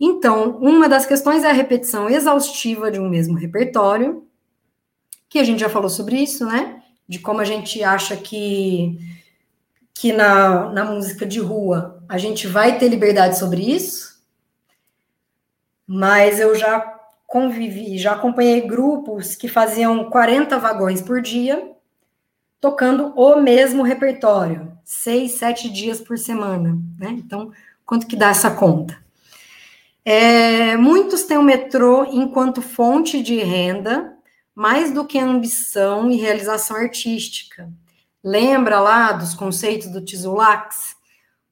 Então, uma das questões é a repetição exaustiva de um mesmo repertório, que a gente já falou sobre isso, né? De como a gente acha que, que na, na música de rua a gente vai ter liberdade sobre isso, mas eu já convivi, já acompanhei grupos que faziam 40 vagões por dia, tocando o mesmo repertório, seis, sete dias por semana, né? Então, quanto que dá essa conta? É, muitos têm o metrô enquanto fonte de renda, mais do que ambição e realização artística. Lembra lá dos conceitos do Tzulax?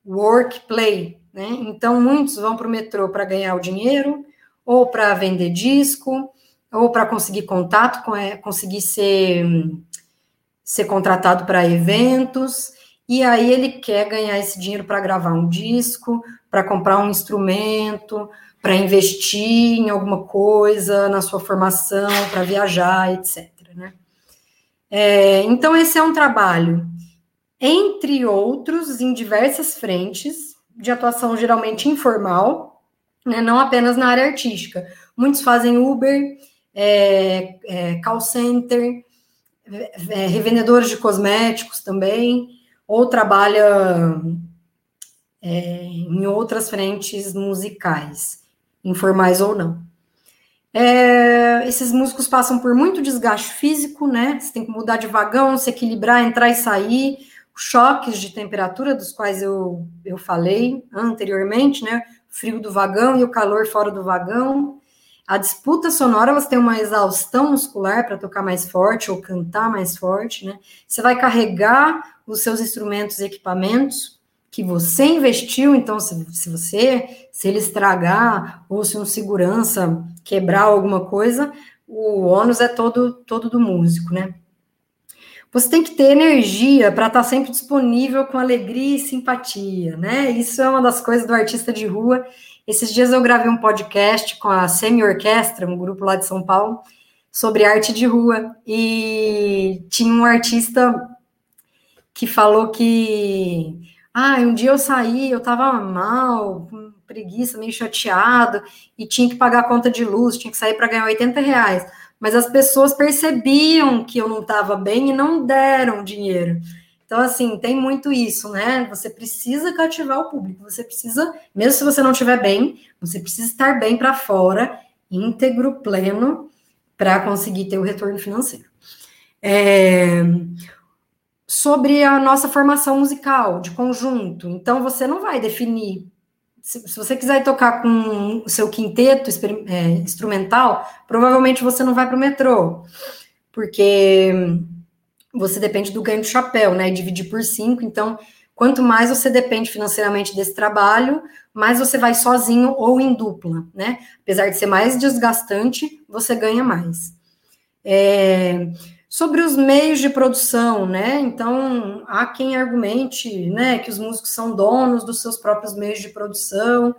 Work, play. Né? Então, muitos vão para o metrô para ganhar o dinheiro, ou para vender disco, ou para conseguir contato, é, conseguir ser, ser contratado para eventos, e aí ele quer ganhar esse dinheiro para gravar um disco, para comprar um instrumento, para investir em alguma coisa na sua formação, para viajar, etc. Né? É, então, esse é um trabalho, entre outros, em diversas frentes, de atuação geralmente informal, né, não apenas na área artística. Muitos fazem Uber, é, é, call center, é, revendedores de cosméticos também, ou trabalha é, em outras frentes musicais informais ou não. É, esses músicos passam por muito desgaste físico, né? Você tem que mudar de vagão, se equilibrar, entrar e sair, choques de temperatura, dos quais eu, eu falei anteriormente, né? O frio do vagão e o calor fora do vagão. A disputa sonora, você tem uma exaustão muscular para tocar mais forte ou cantar mais forte, né? Você vai carregar os seus instrumentos e equipamentos que você investiu, então, se, se você, se ele estragar, ou se um segurança quebrar alguma coisa, o ônus é todo, todo do músico, né? Você tem que ter energia para estar tá sempre disponível com alegria e simpatia, né? Isso é uma das coisas do artista de rua. Esses dias eu gravei um podcast com a Semi Orquestra, um grupo lá de São Paulo, sobre arte de rua. E tinha um artista que falou que ah, um dia eu saí, eu tava mal, com preguiça, meio chateado, e tinha que pagar a conta de luz, tinha que sair para ganhar 80 reais. Mas as pessoas percebiam que eu não estava bem e não deram dinheiro. Então, assim, tem muito isso, né? Você precisa cativar o público, você precisa, mesmo se você não estiver bem, você precisa estar bem para fora, íntegro, pleno, para conseguir ter o retorno financeiro. É, sobre a nossa formação musical de conjunto. Então, você não vai definir. Se, se você quiser tocar com o seu quinteto é, instrumental, provavelmente você não vai para o metrô, porque você depende do ganho do chapéu, né? E dividir por cinco. Então, quanto mais você depende financeiramente desse trabalho, mais você vai sozinho ou em dupla, né? Apesar de ser mais desgastante, você ganha mais. É, sobre os meios de produção, né? Então, há quem argumente, né, que os músicos são donos dos seus próprios meios de produção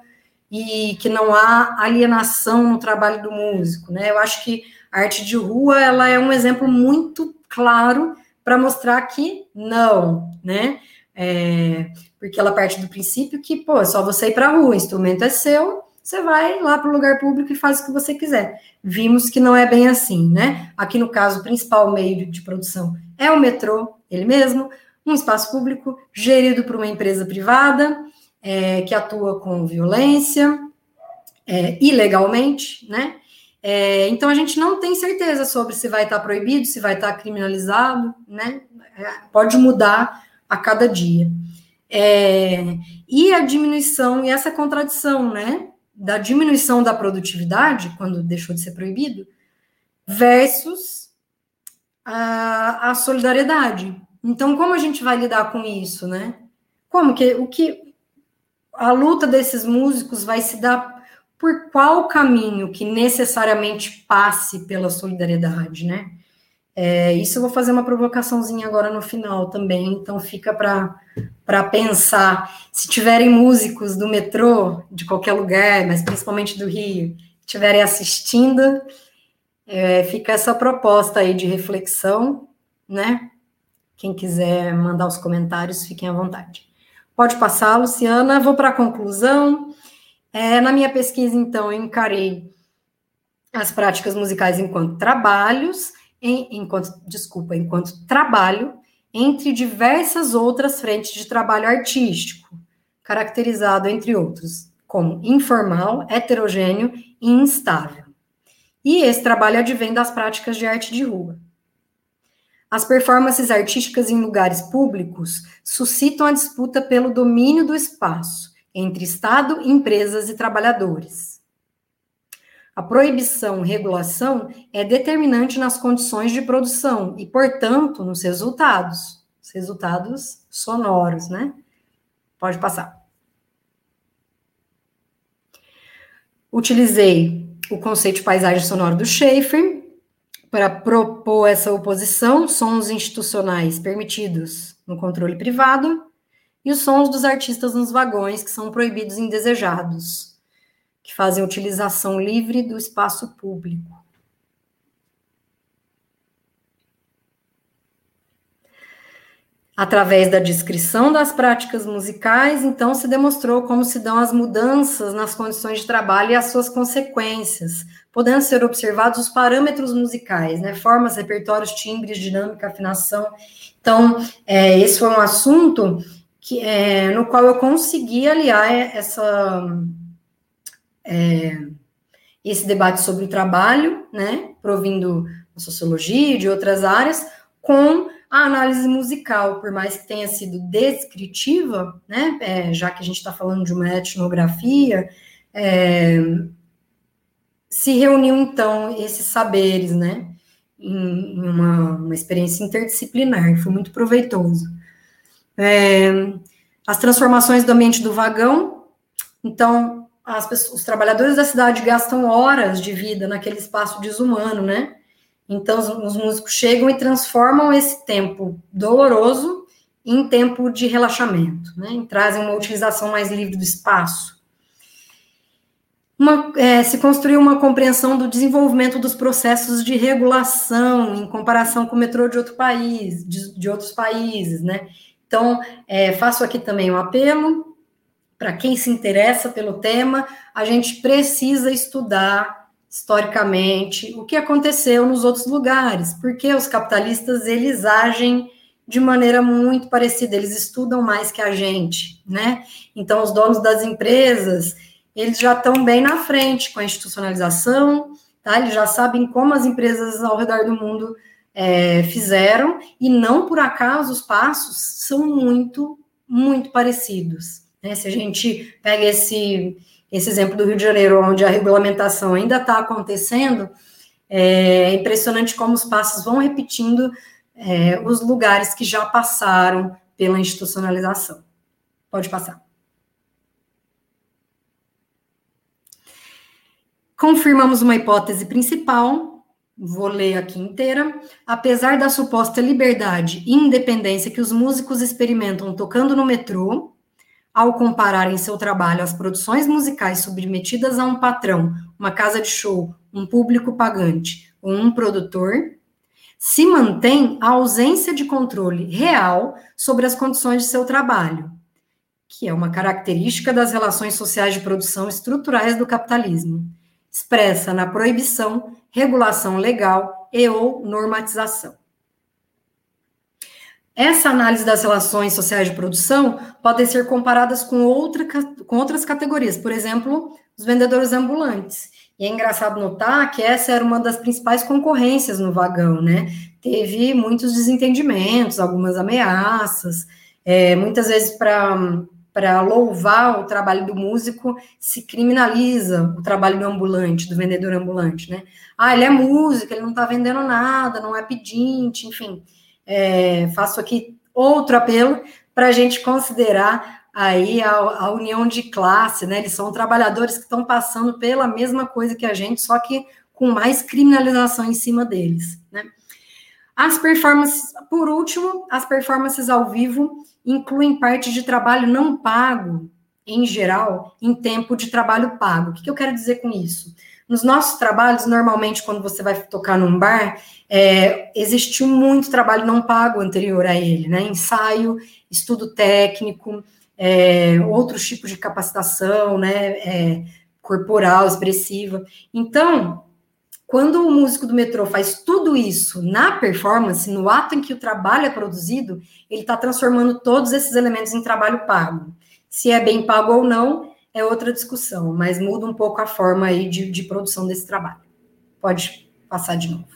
e que não há alienação no trabalho do músico, né? Eu acho que a arte de rua, ela é um exemplo muito claro para mostrar que não, né? É, porque ela parte do princípio que, pô, é só você ir para a rua, o instrumento é seu, você vai lá para o lugar público e faz o que você quiser. Vimos que não é bem assim, né? Aqui no caso, o principal meio de produção é o metrô, ele mesmo, um espaço público gerido por uma empresa privada é, que atua com violência é, ilegalmente, né? É, então a gente não tem certeza sobre se vai estar proibido, se vai estar criminalizado, né? É, pode mudar a cada dia. É, e a diminuição e essa contradição, né? Da diminuição da produtividade, quando deixou de ser proibido, versus a, a solidariedade. Então, como a gente vai lidar com isso, né? Como que o que a luta desses músicos vai se dar por qual caminho que necessariamente passe pela solidariedade, né? É, isso eu vou fazer uma provocaçãozinha agora no final também, então fica para pensar. Se tiverem músicos do metrô, de qualquer lugar, mas principalmente do Rio, estiverem assistindo, é, fica essa proposta aí de reflexão, né? Quem quiser mandar os comentários, fiquem à vontade. Pode passar, Luciana. Vou para a conclusão. É, na minha pesquisa, então, eu encarei as práticas musicais enquanto trabalhos, em, enquanto, desculpa, enquanto trabalho, entre diversas outras frentes de trabalho artístico, caracterizado, entre outros, como informal, heterogêneo e instável. E esse trabalho advém das práticas de arte de rua. As performances artísticas em lugares públicos suscitam a disputa pelo domínio do espaço entre Estado, empresas e trabalhadores. A proibição regulação é determinante nas condições de produção e, portanto, nos resultados, os resultados sonoros, né? Pode passar. Utilizei o conceito de paisagem sonora do Schaeffer para propor essa oposição, sons institucionais permitidos no controle privado e os sons dos artistas nos vagões, que são proibidos e indesejados, que fazem utilização livre do espaço público. Através da descrição das práticas musicais, então se demonstrou como se dão as mudanças nas condições de trabalho e as suas consequências, podendo ser observados os parâmetros musicais, né? Formas, repertórios, timbres, dinâmica, afinação. Então, é, esse foi um assunto que, é, no qual eu consegui aliar essa, é, esse debate sobre o trabalho, né? Provindo da sociologia e de outras áreas, com a análise musical, por mais que tenha sido descritiva, né, é, já que a gente está falando de uma etnografia, é, se reuniu então esses saberes, né, em, em uma, uma, experiência interdisciplinar, foi muito proveitoso. É, as transformações do ambiente do vagão, então, pessoas, os trabalhadores da cidade gastam horas de vida naquele espaço desumano, né, então, os, os músicos chegam e transformam esse tempo doloroso em tempo de relaxamento, né? E trazem uma utilização mais livre do espaço. Uma, é, se construiu uma compreensão do desenvolvimento dos processos de regulação em comparação com o metrô de outro país, de, de outros países, né? Então, é, faço aqui também um apelo para quem se interessa pelo tema, a gente precisa estudar historicamente, o que aconteceu nos outros lugares, porque os capitalistas eles agem de maneira muito parecida, eles estudam mais que a gente, né? Então os donos das empresas, eles já estão bem na frente com a institucionalização, tá? Eles já sabem como as empresas ao redor do mundo é, fizeram, e não por acaso os passos são muito, muito parecidos. Né? Se a gente pega esse esse exemplo do Rio de Janeiro, onde a regulamentação ainda está acontecendo, é impressionante como os passos vão repetindo é, os lugares que já passaram pela institucionalização. Pode passar. Confirmamos uma hipótese principal, vou ler aqui inteira. Apesar da suposta liberdade e independência que os músicos experimentam tocando no metrô, ao compararem seu trabalho às produções musicais submetidas a um patrão, uma casa de show, um público pagante ou um produtor, se mantém a ausência de controle real sobre as condições de seu trabalho, que é uma característica das relações sociais de produção estruturais do capitalismo, expressa na proibição, regulação legal e ou normatização. Essa análise das relações sociais de produção podem ser comparadas com, outra, com outras categorias, por exemplo, os vendedores ambulantes. E é engraçado notar que essa era uma das principais concorrências no vagão, né? Teve muitos desentendimentos, algumas ameaças, é, muitas vezes para louvar o trabalho do músico, se criminaliza o trabalho do ambulante, do vendedor ambulante, né? Ah, ele é músico, ele não está vendendo nada, não é pedinte, enfim é, faço aqui outro apelo para a gente considerar aí a, a, união de classe, né? Eles são trabalhadores que estão passando pela mesma coisa que a gente, só que com mais criminalização em cima deles, né? As performances, por último, as performances ao vivo incluem parte de trabalho não pago, em geral, em tempo de trabalho pago. O que, que eu quero dizer com isso? Nos nossos trabalhos, normalmente, quando você vai tocar num bar, é, existiu muito trabalho não pago anterior a ele, né? Ensaio, estudo técnico, é, outros tipos de capacitação, né, é, corporal, expressiva. Então, quando o músico do metrô faz tudo isso na performance, no ato em que o trabalho é produzido, ele está transformando todos esses elementos em trabalho pago. Se é bem pago ou não, é outra discussão, mas muda um pouco a forma aí de, de produção desse trabalho. Pode passar de novo.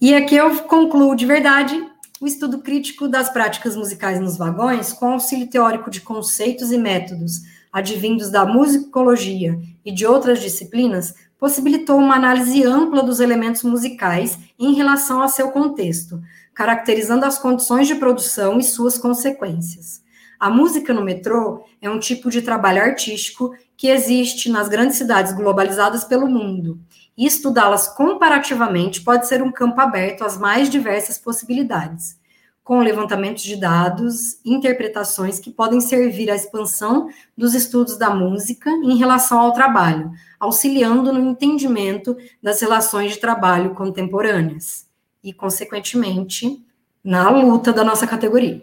E aqui eu concluo de verdade o estudo crítico das práticas musicais nos vagões com auxílio teórico de conceitos e métodos advindos da musicologia e de outras disciplinas possibilitou uma análise ampla dos elementos musicais em relação ao seu contexto, caracterizando as condições de produção e suas consequências. A música no metrô é um tipo de trabalho artístico que existe nas grandes cidades globalizadas pelo mundo, e estudá-las comparativamente pode ser um campo aberto às mais diversas possibilidades, com levantamentos de dados, interpretações que podem servir à expansão dos estudos da música em relação ao trabalho, auxiliando no entendimento das relações de trabalho contemporâneas e, consequentemente, na luta da nossa categoria.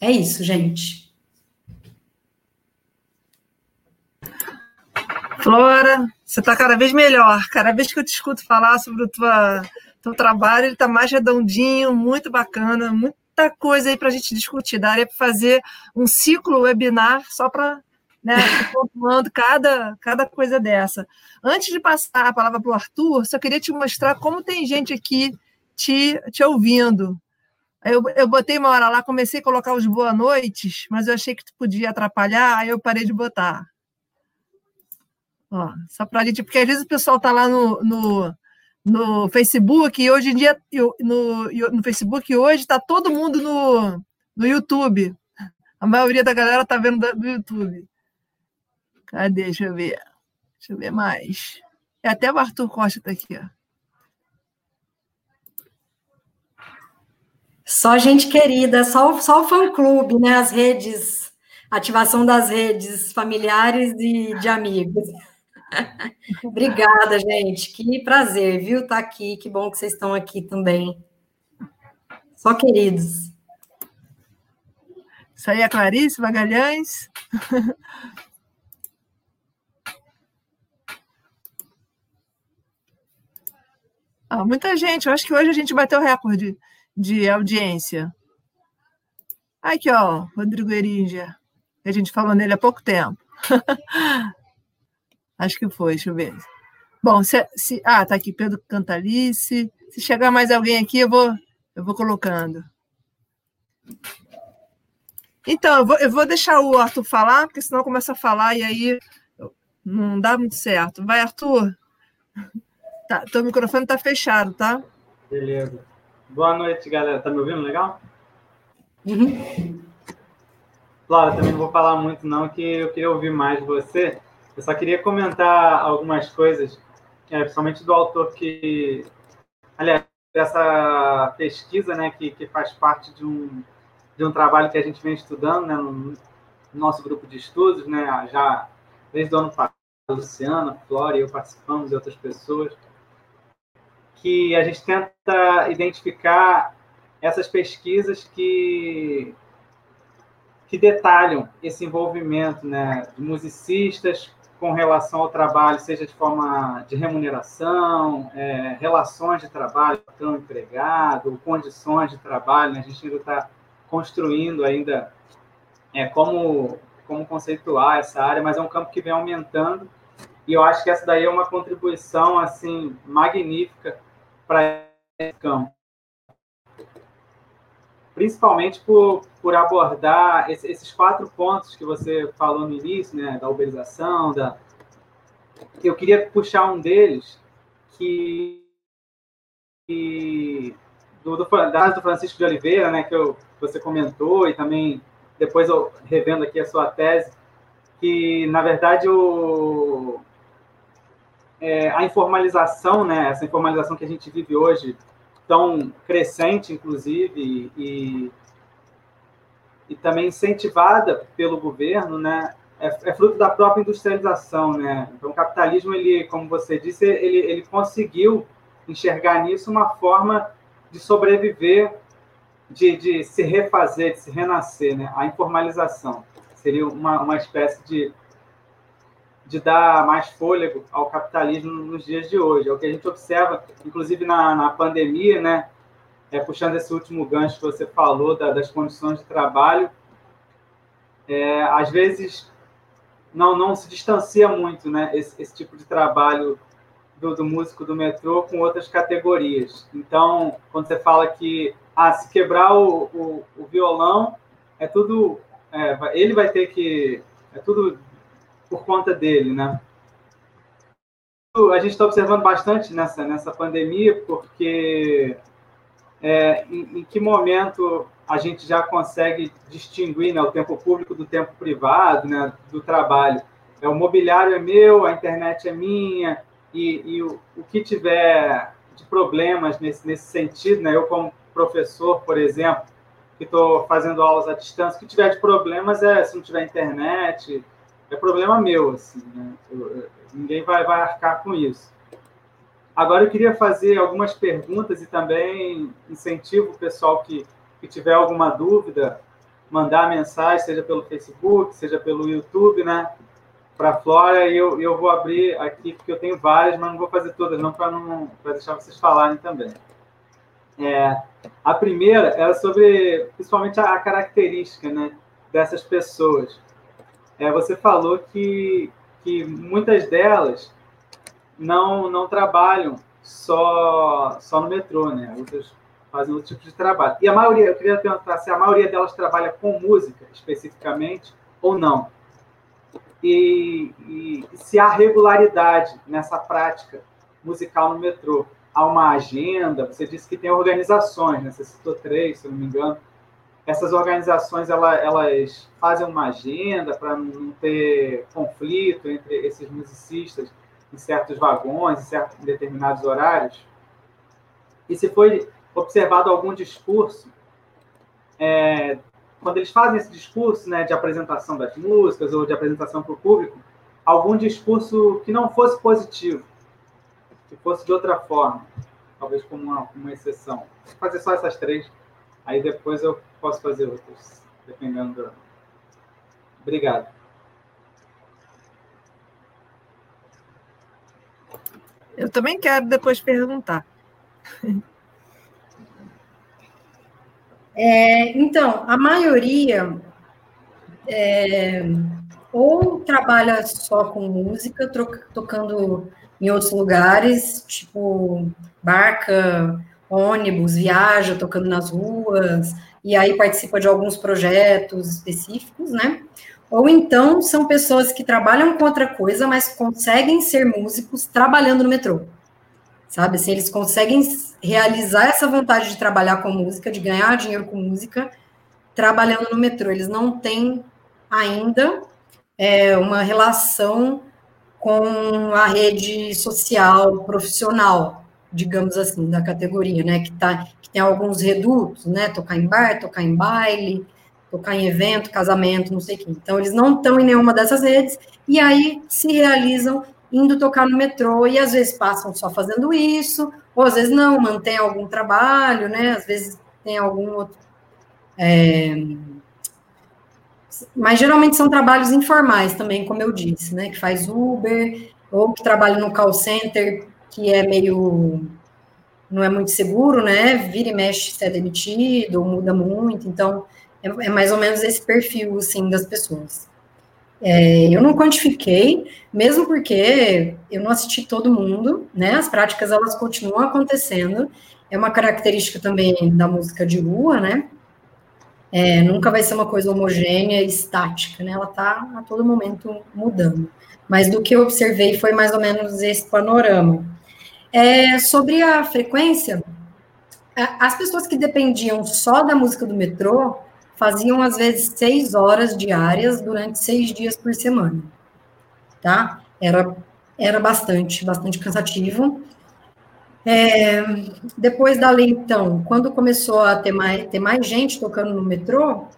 É isso, gente. Flora, você está cada vez melhor. Cada vez que eu te escuto falar sobre o tua, teu trabalho, ele está mais redondinho, muito bacana, muita coisa aí para a gente discutir. Daria para fazer um ciclo webinar só para né, pontuando cada, cada coisa dessa. Antes de passar a palavra para o Arthur, só queria te mostrar como tem gente aqui te, te ouvindo. Eu, eu botei uma hora lá, comecei a colocar os boa noites, mas eu achei que tu podia atrapalhar, aí eu parei de botar. Ó, só para a gente, porque às vezes o pessoal está lá no, no, no, Facebook, e hoje em dia, no, no Facebook hoje está todo mundo no, no YouTube. A maioria da galera está vendo do YouTube. Cadê? Deixa eu ver. Deixa eu ver mais. É até o Arthur Costa está aqui, ó. Só gente querida, só, só o fã-clube, né? As redes, ativação das redes familiares e de amigos. Obrigada, gente. Que prazer, viu, estar tá aqui. Que bom que vocês estão aqui também. Só queridos. Isso aí é Clarice Magalhães. ah, muita gente. Eu acho que hoje a gente bateu o recorde de audiência. Aqui, ó, Rodrigo Erinja. A gente falou nele há pouco tempo. Acho que foi, deixa eu ver. Bom, se, se ah, tá aqui Pedro Cantalice. Se chegar mais alguém aqui, eu vou, eu vou colocando. Então, eu vou, eu vou deixar o Arthur falar, porque senão começa a falar e aí não dá muito certo. Vai, Arthur. Tá, teu microfone tá fechado, tá? Beleza. Boa noite, galera. Tá me ouvindo legal? Uhum. Claro, também não vou falar muito, não, que eu queria ouvir mais você. Eu só queria comentar algumas coisas, é, principalmente do autor que, aliás, dessa pesquisa, né, que, que faz parte de um, de um trabalho que a gente vem estudando, né, no nosso grupo de estudos, né, já desde o ano passado, Luciana, Flora e eu participamos e outras pessoas, que a gente tenta identificar essas pesquisas que que detalham esse envolvimento né, de musicistas com relação ao trabalho, seja de forma de remuneração, é, relações de trabalho, tão empregado, condições de trabalho, né? a gente ainda está construindo ainda é, como, como conceituar essa área, mas é um campo que vem aumentando e eu acho que essa daí é uma contribuição assim magnífica para esse campo. Principalmente por, por abordar esses quatro pontos que você falou no início, né, da uberização, da... eu queria puxar um deles que, que do, do, do Francisco de Oliveira, né, que, eu, você comentou e também depois eu revendo aqui a sua tese, que na verdade o, é, a informalização, né, essa informalização que a gente vive hoje tão crescente, inclusive, e, e também incentivada pelo governo, né, é, é, fruto da própria industrialização, né? Então, o capitalismo, ele, como você disse, ele, ele conseguiu enxergar nisso uma forma de sobreviver de, de se refazer, de se renascer, né? A informalização seria uma, uma espécie de de dar mais fôlego ao capitalismo nos dias de hoje. É o que a gente observa, inclusive na, na pandemia, né? É, puxando esse último gancho que você falou da, das condições de trabalho, é, às vezes não não se distancia muito, né? Esse, esse tipo de trabalho do, do, músico do metrô com outras categorias. Então, quando você fala que ah, se quebrar o, o, o violão, é tudo. É, ele vai ter que. É tudo por conta dele, né? A gente está observando bastante nessa, nessa pandemia, porque é, em, em, que momento a gente já consegue distinguir né, o tempo público do tempo privado, né, do trabalho. É, o mobiliário é meu, a internet é minha, e, e o, o, que tiver de problemas nesse, nesse sentido, né, eu como professor, por exemplo, que estou fazendo aulas à distância, o que tiver de problemas é se não tiver internet, é problema meu, assim, né? Eu, ninguém vai, vai arcar com isso. Agora eu queria fazer algumas perguntas e também incentivo o pessoal que, que tiver alguma dúvida, mandar mensagem, seja pelo Facebook, seja pelo YouTube, né? Para a Flora, e eu, eu vou abrir aqui, porque eu tenho várias, mas não vou fazer todas, não, para não, deixar vocês falarem também. É, a primeira era sobre, principalmente, a, a característica né, dessas pessoas é, você falou que, que muitas delas não, não trabalham só, só no metrô, né? Outras fazem outro tipo de trabalho. E a maioria, eu queria perguntar se a maioria delas trabalha com música especificamente ou não. E, e se há regularidade nessa prática musical no metrô. Há uma agenda, você disse que tem organizações, né? Você citou três, se não me engano essas organizações elas, elas fazem uma agenda para não ter conflito entre esses musicistas em certos vagões, em certos em determinados horários. E se foi observado algum discurso, é, quando eles fazem esse discurso né, de apresentação das músicas ou de apresentação para o público, algum discurso que não fosse positivo, que fosse de outra forma, talvez como uma, uma exceção. Vou fazer só essas três, aí depois eu posso fazer outros, dependendo do... Obrigado. Eu também quero depois perguntar. É, então, a maioria é, ou trabalha só com música, tocando em outros lugares, tipo barca, ônibus, viaja tocando nas ruas, e aí participa de alguns projetos específicos, né? Ou então são pessoas que trabalham com outra coisa, mas conseguem ser músicos trabalhando no metrô. Sabe? Assim, eles conseguem realizar essa vontade de trabalhar com música, de ganhar dinheiro com música, trabalhando no metrô. Eles não têm ainda é, uma relação com a rede social profissional, digamos assim, da categoria, né? Que, tá, que tem alguns redutos, né? Tocar em bar, tocar em baile, tocar em evento, casamento, não sei o quê. Então, eles não estão em nenhuma dessas redes, e aí se realizam indo tocar no metrô, e às vezes passam só fazendo isso, ou às vezes não, mantém algum trabalho, né? Às vezes tem algum outro. É... Mas geralmente são trabalhos informais também, como eu disse, né? Que faz Uber, ou que trabalha no call center que é meio não é muito seguro, né? Vira e mexe se é demitido, muda muito, então é, é mais ou menos esse perfil assim das pessoas. É, eu não quantifiquei, mesmo porque eu não assisti todo mundo, né? As práticas elas continuam acontecendo. É uma característica também da música de rua, né? É, nunca vai ser uma coisa homogênea e estática, né? Ela está a todo momento mudando. Mas do que eu observei foi mais ou menos esse panorama. É, sobre a frequência, as pessoas que dependiam só da música do metrô faziam, às vezes, seis horas diárias durante seis dias por semana, tá? Era, era bastante, bastante cansativo. É, depois da lei, então, quando começou a ter mais, ter mais gente tocando no metrô,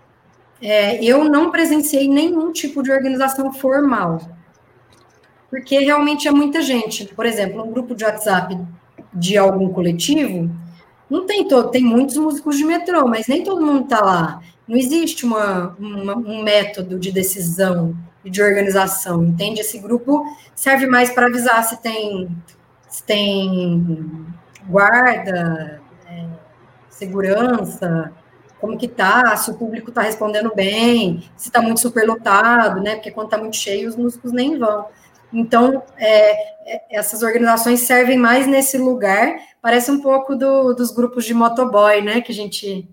é, eu não presenciei nenhum tipo de organização formal porque realmente é muita gente. Por exemplo, um grupo de WhatsApp de algum coletivo, Não tem todo, tem muitos músicos de metrô, mas nem todo mundo está lá. Não existe uma, uma, um método de decisão e de organização, entende? Esse grupo serve mais para avisar se tem, se tem guarda, é, segurança, como que tá, se o público está respondendo bem, se está muito superlotado, né? Porque quando está muito cheio, os músicos nem vão. Então, é, é, essas organizações servem mais nesse lugar, parece um pouco do, dos grupos de motoboy, né? Que a gente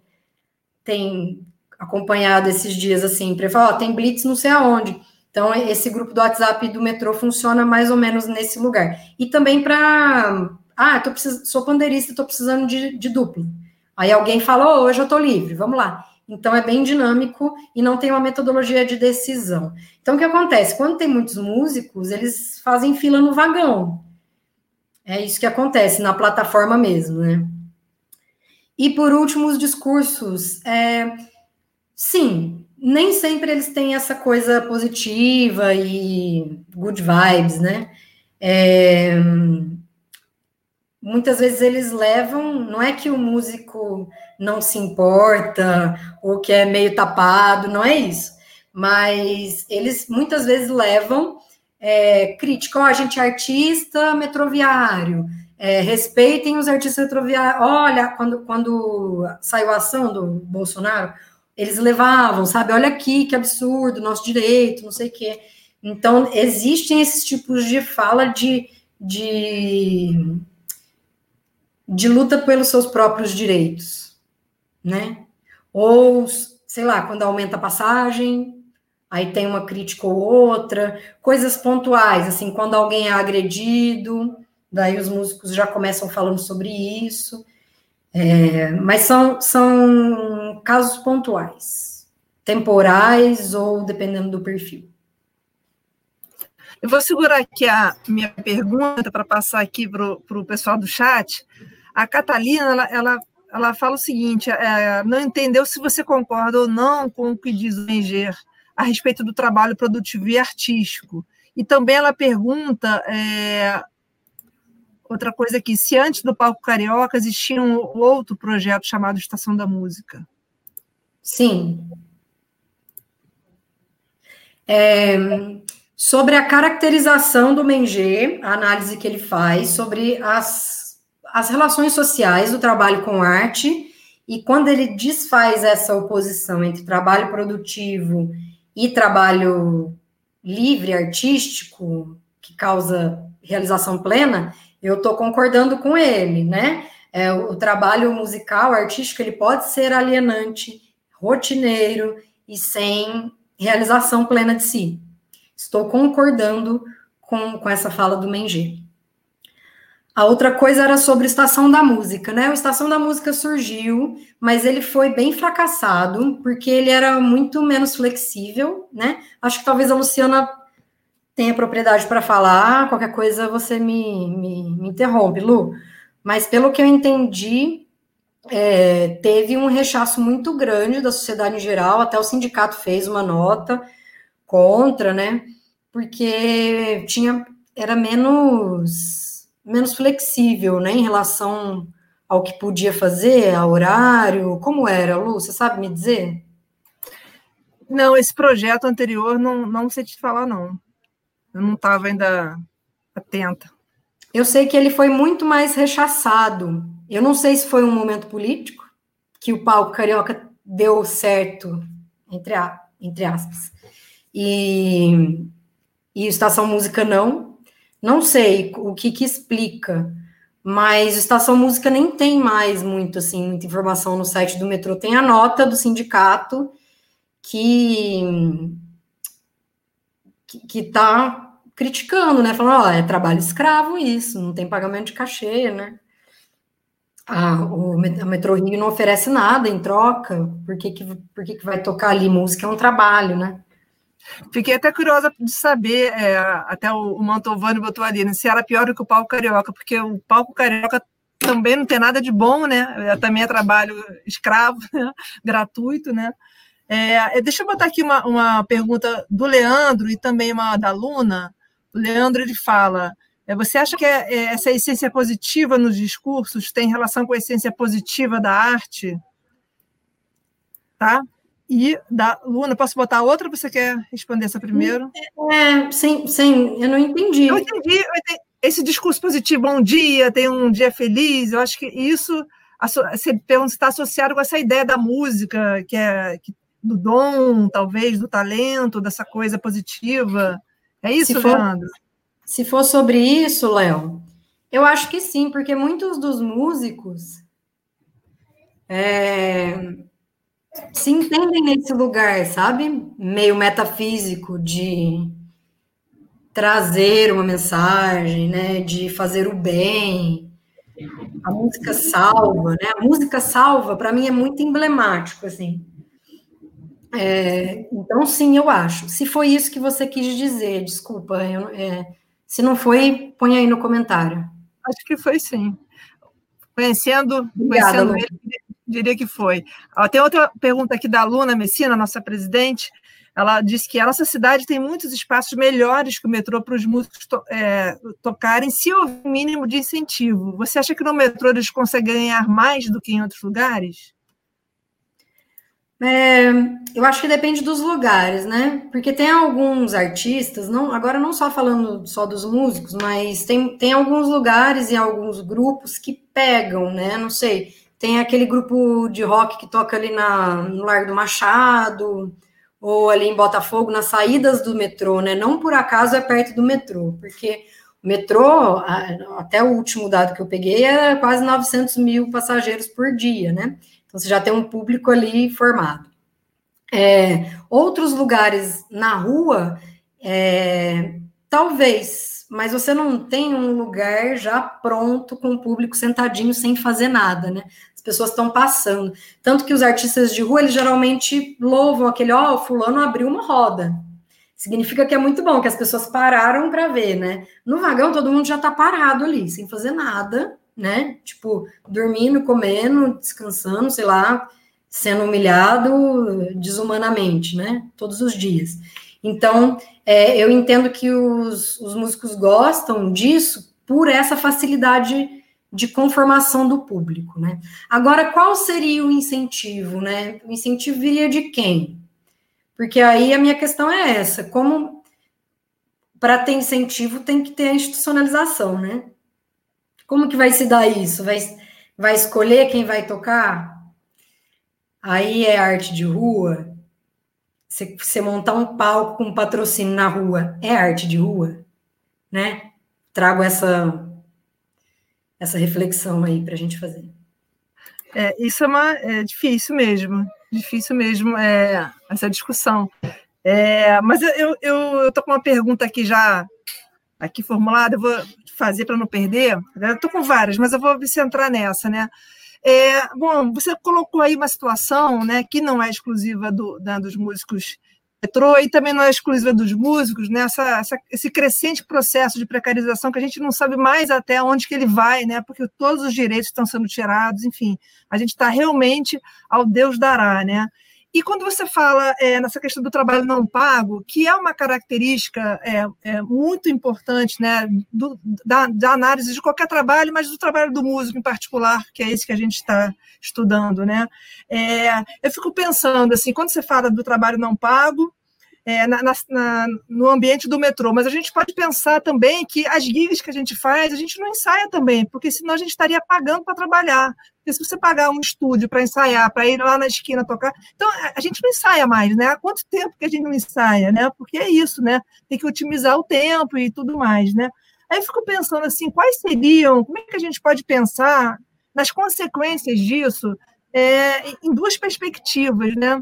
tem acompanhado esses dias, assim, para falar, ó, tem blitz não sei aonde. Então, esse grupo do WhatsApp do metrô funciona mais ou menos nesse lugar. E também para. Ah, tô precis... sou pandeirista, estou precisando de, de duplo. Aí alguém fala, oh, hoje eu estou livre, vamos lá. Então, é bem dinâmico e não tem uma metodologia de decisão. Então, o que acontece? Quando tem muitos músicos, eles fazem fila no vagão. É isso que acontece na plataforma mesmo, né? E, por último, os discursos. É, sim, nem sempre eles têm essa coisa positiva e good vibes, né? É, muitas vezes eles levam, não é que o músico não se importa ou que é meio tapado, não é isso. Mas eles muitas vezes levam é, crítica, ó, oh, a gente é artista metroviário, é, respeitem os artistas metroviários. Olha, quando, quando saiu a ação do Bolsonaro, eles levavam, sabe? Olha aqui, que absurdo, nosso direito, não sei o quê. Então, existem esses tipos de fala de, de de luta pelos seus próprios direitos, né? Ou, sei lá, quando aumenta a passagem, aí tem uma crítica ou outra, coisas pontuais, assim, quando alguém é agredido, daí os músicos já começam falando sobre isso, é, mas são, são casos pontuais, temporais ou dependendo do perfil. Eu vou segurar aqui a minha pergunta para passar aqui para o pessoal do chat. A Catalina, ela, ela, ela fala o seguinte: é, não entendeu se você concorda ou não com o que diz o Enger a respeito do trabalho produtivo e artístico. E também ela pergunta é, outra coisa aqui: se antes do Palco Carioca existia um outro projeto chamado Estação da Música? Sim. É, sobre a caracterização do Mengê, a análise que ele faz sobre as, as relações sociais do trabalho com arte, e quando ele desfaz essa oposição entre trabalho produtivo e trabalho livre, artístico, que causa realização plena, eu estou concordando com ele, né? É, o, trabalho musical, artístico, ele pode ser alienante, rotineiro e sem realização plena de si. Estou concordando com, com essa fala do Mengê. A outra coisa era sobre Estação da Música, né? O Estação da Música surgiu, mas ele foi bem fracassado, porque ele era muito menos flexível, né? Acho que talvez a Luciana tenha propriedade para falar, qualquer coisa você me, me, me, interrompe, Lu. Mas pelo que eu entendi, é, teve um rechaço muito grande da sociedade em geral, até o sindicato fez uma nota contra, né? Porque tinha era menos menos flexível, né, em relação ao que podia fazer, a horário, como era, Lu, você sabe me dizer? Não, esse projeto anterior não, não sei te falar, não. Eu não estava ainda atenta. Eu sei que ele foi muito mais rechaçado. Eu não sei se foi um momento político que o palco carioca deu certo, entre, a, entre aspas e, e Estação Música não. Não sei o que, que explica, mas Estação Música nem tem mais muito assim, muita informação no site do metrô. Tem a nota do sindicato que que está criticando, né? Falando, ó, é trabalho escravo isso, não tem pagamento de cachê, né? Ah, o, a Metro Rio não oferece nada em troca, por que, que, por que, que vai tocar ali? Música é um trabalho, né? Fiquei até curiosa de saber, é, até o, o Mantovani botou ali, né, se era pior do que o palco carioca, porque o palco carioca também não tem nada de bom, né? É, também é trabalho escravo, né? gratuito, né? É, deixa eu botar aqui uma, uma pergunta do Leandro e também uma da Luna. O Leandro ele fala: É, você acha que é, é, essa essência positiva nos discursos tem relação com a essência positiva da arte? Tá? E da Luna, posso botar outra ou você quer responder essa primeiro? É, sim, sim, eu não entendi. Eu entendi, eu entendi. Esse discurso positivo, bom dia, tem um dia feliz, eu acho que isso está associado com essa ideia da música, que é que, do dom, talvez, do talento, dessa coisa positiva. É isso, se for, Leandro? Se for sobre isso, Léo, eu acho que sim, porque muitos dos músicos é, se entendem nesse lugar, sabe? Meio metafísico de trazer uma mensagem, né? De fazer o bem. A música salva, né? A música salva, para mim, é muito emblemático, assim. É, então, sim, eu acho. Se foi isso que você quis dizer, desculpa. Eu, é, se não foi, põe aí no comentário. Acho que foi sim. Conhecendo, Obrigada, conhecendo ele, diria que foi. Tem outra pergunta aqui da Luna Messina, nossa presidente. Ela disse que a nossa cidade tem muitos espaços melhores que o metrô para os músicos to é, tocarem, se houver mínimo de incentivo. Você acha que no metrô eles conseguem ganhar mais do que em outros lugares? É, eu acho que depende dos lugares, né? Porque tem alguns artistas, não, agora não só falando só dos músicos, mas tem, tem alguns lugares e alguns grupos que pegam, né? Não sei, tem aquele grupo de rock que toca ali na, no Largo do Machado, ou ali em Botafogo, nas saídas do metrô, né? Não por acaso é perto do metrô, porque o metrô, até o último dado que eu peguei, é quase 900 mil passageiros por dia, né? Então você já tem um público ali formado. É, outros lugares na rua, é, talvez, mas você não tem um lugar já pronto com o público sentadinho sem fazer nada, né? pessoas estão passando. Tanto que os artistas de rua, eles geralmente louvam aquele, ó, oh, fulano abriu uma roda. Significa que é muito bom, que as pessoas pararam para ver, né? No vagão, todo mundo já tá parado ali, sem fazer nada, né? Tipo, dormindo, comendo, descansando, sei lá, sendo humilhado desumanamente, né? Todos os dias. Então, é, eu entendo que os, os músicos gostam disso por essa facilidade de conformação do público, né? Agora, qual seria o incentivo, né? O incentivo viria de quem? Porque aí a minha questão é essa: como para ter incentivo tem que ter a institucionalização, né? Como que vai se dar isso? Vai, vai escolher quem vai tocar? Aí é arte de rua? Você, você montar um palco com patrocínio na rua é arte de rua? Né? Trago essa essa reflexão aí para a gente fazer. É, isso é, uma, é difícil mesmo, difícil mesmo é, essa discussão. É, mas eu eu estou com uma pergunta aqui já aqui formulada, eu vou fazer para não perder. Estou com várias, mas eu vou me centrar nessa, né? É, bom, você colocou aí uma situação, né, que não é exclusiva do, né, dos músicos metrô e também não é exclusiva dos músicos, né? Essa, essa, esse crescente processo de precarização que a gente não sabe mais até onde que ele vai, né? Porque todos os direitos estão sendo tirados, enfim, a gente está realmente ao Deus dará, né? E quando você fala é, nessa questão do trabalho não pago, que é uma característica é, é muito importante né, do, da, da, análise de qualquer trabalho, mas do trabalho do músico em particular, que é esse que a gente está estudando. Né? É, eu fico pensando, assim, quando você fala do trabalho não pago, é, na, na, no ambiente do metrô, mas a gente pode pensar também que as gigs que a gente faz, a gente não ensaia também, porque senão a gente estaria pagando para trabalhar. Porque se você pagar um estúdio para ensaiar, para ir lá na esquina tocar, então a gente não ensaia mais, né? Há quanto tempo que a gente não ensaia, né? Porque é isso, né? Tem que otimizar o tempo e tudo mais, né? Aí eu fico pensando assim, quais seriam, como é que a gente pode pensar nas consequências disso é, em duas perspectivas, né?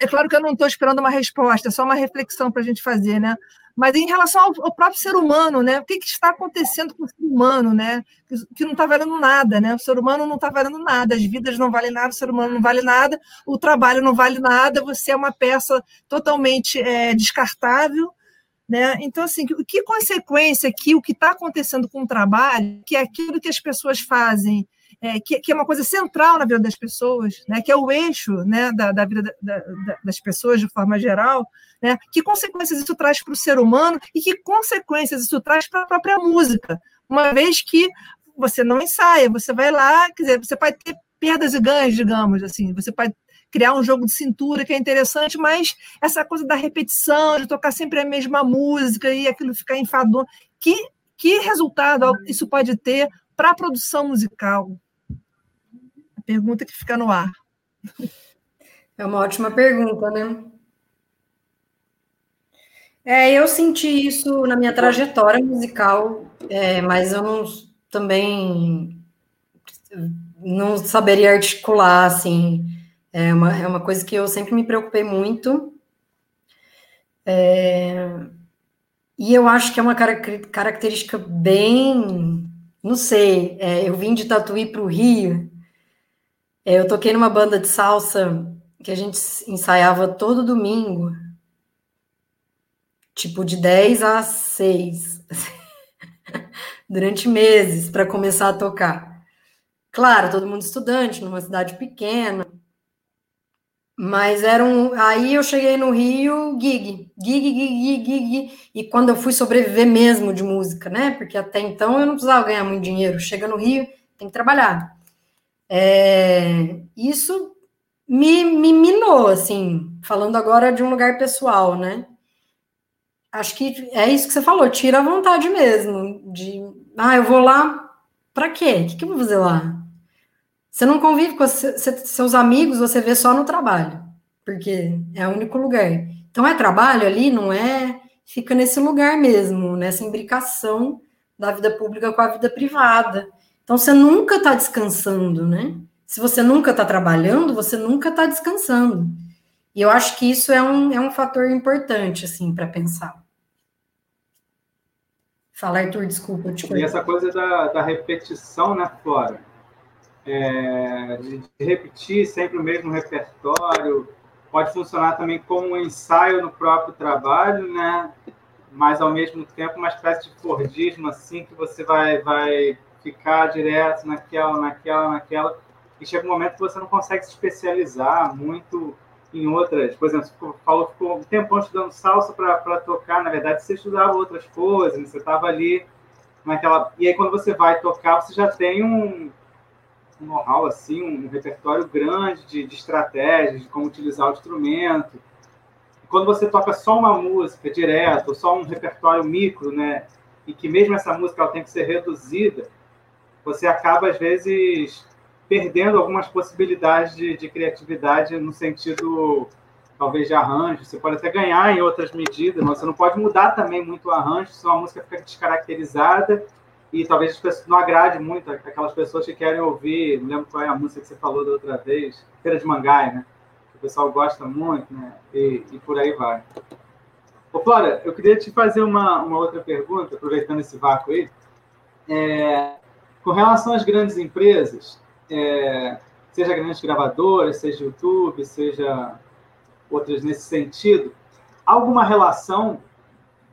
É claro que eu não estou esperando uma resposta, é só uma reflexão para a gente fazer, né? Mas em relação ao, ao, próprio ser humano, né? O que, que, está acontecendo com o ser humano, né? Que, que não está valendo nada, né? O ser humano não está valendo nada, as vidas não valem nada, o ser humano não vale nada, o trabalho não vale nada, você é uma peça totalmente é, descartável, né? Então, assim, que, que consequência que o que está acontecendo com o trabalho, que é aquilo que as pessoas fazem é, que, que, é uma coisa central na vida das pessoas, né, que é o eixo né, da, da vida da, da, das pessoas de forma geral, né, que consequências isso traz para o ser humano e que consequências isso traz para a própria música, uma vez que você não ensaia, você vai lá, quer dizer, você pode ter perdas e ganhos, digamos assim, você pode criar um jogo de cintura que é interessante, mas essa coisa da repetição, de tocar sempre a mesma música e aquilo ficar enfadonho, que, que resultado isso pode ter para a produção musical? Pergunta que fica no ar. É uma ótima pergunta, né? É, eu senti isso na minha trajetória musical, é, mas eu não, também não saberia articular, assim, é uma, é uma coisa que eu sempre me preocupei muito. É, e eu acho que é uma característica bem. Não sei, é, eu vim de Tatuí para o Rio. É, eu toquei numa banda de salsa que a gente ensaiava todo domingo, tipo de 10 a 6, durante meses para começar a tocar. Claro, todo mundo estudante, numa cidade pequena. Mas era um. Aí eu cheguei no Rio, gig, gig, gig, gig, gig, e quando eu fui sobreviver mesmo de música, né? Porque até então eu não precisava ganhar muito dinheiro. Chega no Rio, tem que trabalhar. É, isso me, me minou, assim, falando agora de um lugar pessoal, né? Acho que é isso que você falou, tira a vontade mesmo, de, ah, eu vou lá, para quê? O que, que eu vou fazer lá? Você não convive com seus amigos, você vê só no trabalho, porque é o único lugar. Então é trabalho ali, não é? Fica nesse lugar mesmo, nessa imbricação da vida pública com a vida privada. Então você nunca está descansando, né? Se você nunca está trabalhando, você nunca está descansando. E eu acho que isso é um, é um fator importante, assim, para pensar. Fala, Arthur, desculpa. Te e essa coisa da, da repetição, né, Flora? é, de repetir sempre o mesmo repertório, pode funcionar também como um ensaio no próprio trabalho, né? Mas ao mesmo tempo uma espécie de Fordismo assim que você vai vai ficar direto naquela, naquela, naquela e chega um momento que você não consegue se especializar muito em outras. Por exemplo, você falou ficou um tempão estudando salsa para tocar, na verdade você estudava outras coisas, você estava ali naquela e aí quando você vai tocar você já tem um um know-how, assim, um repertório grande de, de estratégias, de como utilizar o instrumento. Quando você toca só uma música direto, só um repertório micro, né, e que mesmo essa música ela tem que ser reduzida, você acaba, às vezes, perdendo algumas possibilidades de, de criatividade no sentido, talvez, de arranjo. Você pode até ganhar em outras medidas, mas você não pode mudar também muito o arranjo, senão a música fica descaracterizada e talvez não agrade muito aquelas pessoas que querem ouvir, não lembro qual é a música que você falou da outra vez, Feira de Mangai, né? O pessoal gosta muito, né? E, e por aí vai. Ô, Flora, eu queria te fazer uma, uma outra pergunta, aproveitando esse vácuo aí. É, com relação às grandes empresas, é, seja grandes gravadoras, seja YouTube, seja outras nesse sentido, alguma relação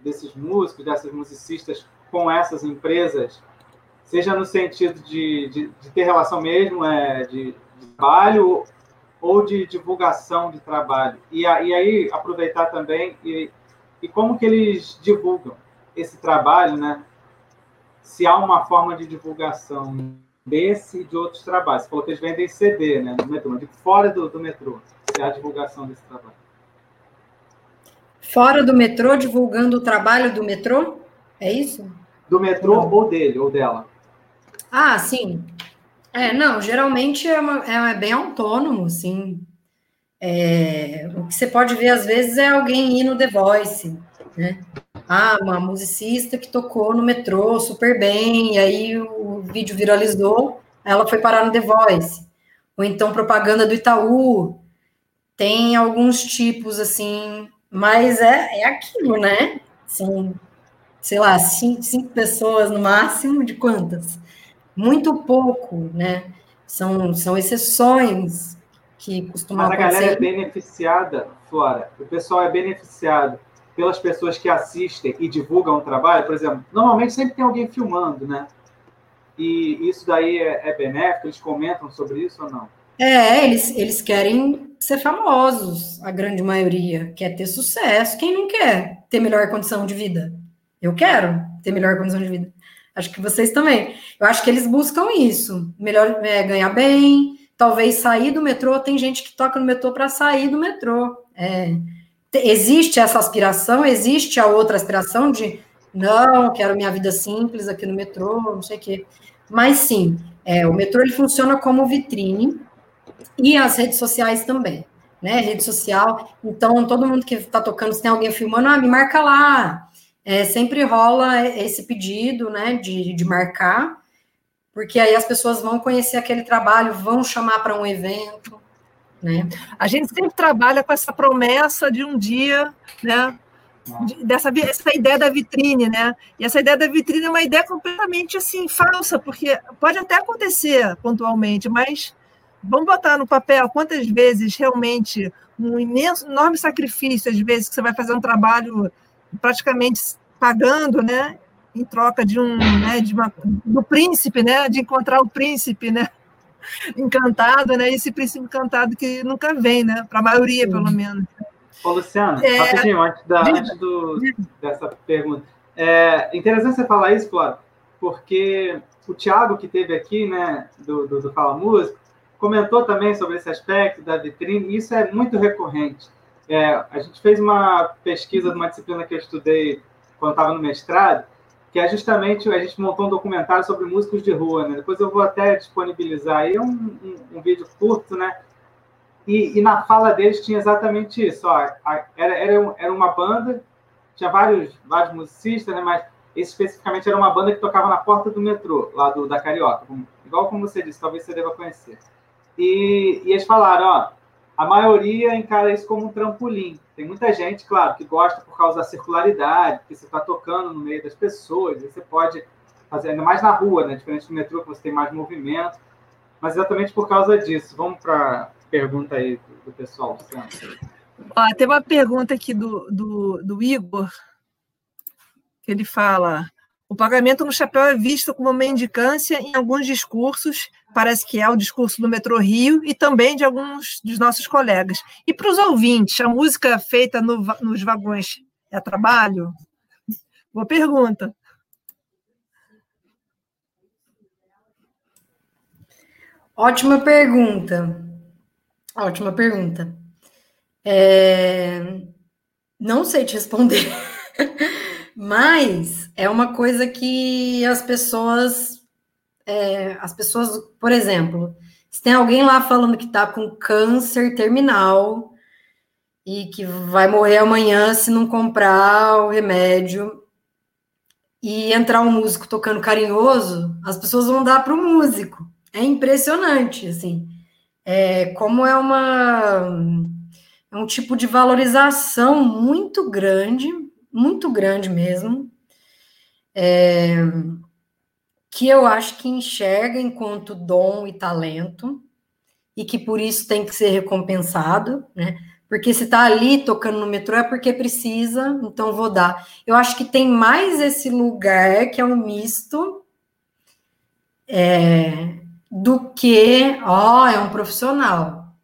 desses músicos, dessas musicistas com essas empresas, seja no sentido de, de, de ter relação mesmo é, de, de, trabalho ou de divulgação de trabalho. E, a, e aí aproveitar também e, e como que eles divulgam esse trabalho, né? Se há uma forma de divulgação desse e de outros trabalhos. Você falou que eles vendem CD, né? No metrô, de fora do, do metrô. Se há divulgação desse trabalho. Fora do metrô, divulgando o trabalho do metrô? É isso? Do metrô não. ou dele, ou dela? Ah, sim. É, não, geralmente é, uma, é bem autônomo, sim. É, o que você pode ver às vezes é alguém ir no The Voice, né? Ah, uma musicista que tocou no metrô super bem, e aí o vídeo viralizou, ela foi parar no The Voice. Ou então propaganda do Itaú. Tem alguns tipos assim, mas é, é aquilo, né? Sim, sei lá, cinco, cinco pessoas no máximo, de quantas? Muito pouco, né? São, são exceções que costumam Mas a galera é beneficiada, Flora, o pessoal é beneficiado pelas pessoas que assistem e divulgam o trabalho, por exemplo, normalmente sempre tem alguém filmando, né? E isso daí é, é benéfico? Eles comentam sobre isso ou não? É, eles, eles querem ser famosos, a grande maioria. Quer ter sucesso. Quem não quer ter melhor condição de vida? Eu quero ter melhor condição de vida. Acho que vocês também. Eu acho que eles buscam isso. Melhor é, ganhar bem, talvez sair do metrô. Tem gente que toca no metrô para sair do metrô. É, existe essa aspiração, existe a outra aspiração de não, quero minha vida simples aqui no metrô, não sei o quê. Mas sim, é, o metrô ele funciona como vitrine e as redes sociais também, né? Rede social, então todo mundo que está tocando, se tem alguém filmando, ah, me marca lá. É, sempre rola esse pedido, né, de, de marcar, porque aí as pessoas vão conhecer aquele trabalho, vão chamar para um evento, né? A gente sempre trabalha com essa promessa de um dia, né, dessa essa ideia da vitrine, né? E essa ideia da vitrine é uma ideia completamente assim falsa, porque pode até acontecer pontualmente, mas vamos botar no papel quantas vezes realmente um imenso, enorme sacrifício, às vezes que você vai fazer um trabalho praticamente pagando, né? Em troca de um, né? De uma, do príncipe, né? De encontrar o príncipe, né? Encantado, né? Esse príncipe encantado que nunca vem, né? Para a maioria, Sim. pelo menos. Ô, Luciano, é... rapidinho, antes, da, antes do, dessa pergunta. É interessante você falar isso, Flávio, porque o Thiago, que teve aqui, né, do, do, do Fala Música, comentou também sobre esse aspecto da vitrine, e isso é muito recorrente. É, a gente fez uma pesquisa de uma disciplina que eu estudei quando estava no mestrado, que é justamente a gente montou um documentário sobre músicos de rua, né? Depois eu vou até disponibilizar aí um, um, um vídeo curto, né? E, e, na fala deles tinha exatamente isso. Ó, a, era, era, era uma banda, tinha vários, vários musicistas, né, mas esse especificamente era uma banda que tocava na porta do metrô, lá do, da Carioca. Igual como você disse, talvez você deva conhecer. E, e eles falaram, ó, a maioria encara isso como um trampolim. Tem muita gente, claro, que gosta por causa da circularidade, que você está tocando no meio das pessoas, você pode fazer, ainda mais na rua, né? Diferente do metrô, que você tem mais movimento. Mas exatamente por causa disso. Vamos para pergunta aí do, do pessoal. Ó, tem uma pergunta aqui do, do, do Igor, que ele fala: o pagamento no chapéu é visto como uma mendicância em alguns discursos, parece que é o discurso do Metrô Rio e também de alguns dos nossos colegas. E para os ouvintes, a música feita no, nos vagões é trabalho? Boa pergunta. Ótima pergunta. Ótima pergunta. É... Não sei te responder, mas é uma coisa que as pessoas, é, as pessoas, por exemplo, se tem alguém lá falando que está com câncer terminal e que vai morrer amanhã se não comprar o remédio e entrar um músico tocando carinhoso, as pessoas vão dar para o músico. É impressionante, assim é, como é uma é um tipo de valorização muito grande, muito grande mesmo, é, que eu acho que enxerga enquanto dom e talento, e que por isso tem que ser recompensado, né? Porque se está ali tocando no metrô é porque precisa, então vou dar. Eu acho que tem mais esse lugar que é um misto é, do que, ó, é um profissional.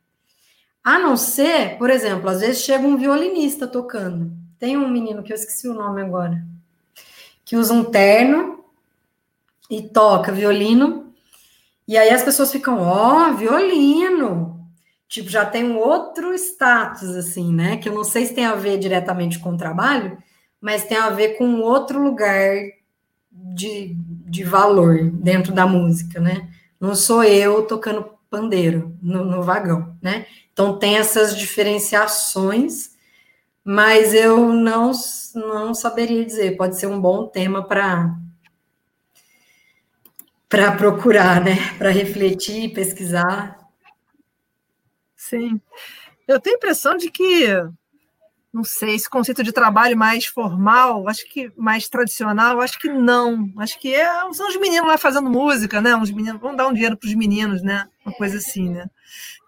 A não ser, por exemplo, às vezes chega um violinista tocando. Tem um menino que eu esqueci o nome agora, que usa um terno e toca violino. E aí as pessoas ficam, ó, oh, violino. Tipo, já tem um outro status, assim, né? Que eu não sei se tem a ver diretamente com o trabalho, mas tem a ver com outro lugar de, de valor dentro da música, né? Não sou eu tocando pandeiro no, no vagão, né? Então tem essas diferenciações, mas eu não, não saberia dizer. Pode ser um bom tema para para procurar, né? Para refletir, pesquisar. Sim. Eu tenho a impressão de que não sei, esse conceito de trabalho mais formal, acho que mais tradicional, acho que não. Acho que é, são os meninos lá fazendo música, né? Uns meninos, vamos dar um dinheiro para os meninos, né? Uma coisa assim, né?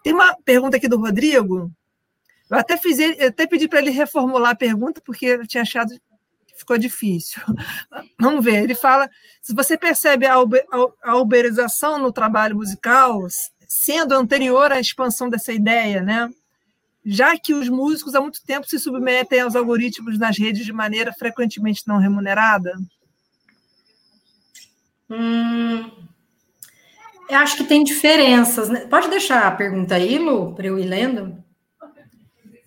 Tem uma pergunta aqui do Rodrigo. Eu até fiz ele, eu até pedi para ele reformular a pergunta, porque eu tinha achado que ficou difícil. Vamos ver, ele fala, se você percebe a, uber, a uberização no trabalho musical sendo anterior à expansão dessa ideia, né? já que os músicos há muito tempo se submetem aos algoritmos nas redes de maneira frequentemente não remunerada? Hum, eu acho que tem diferenças. Né? Pode deixar a pergunta aí, Lu, para eu ir lendo?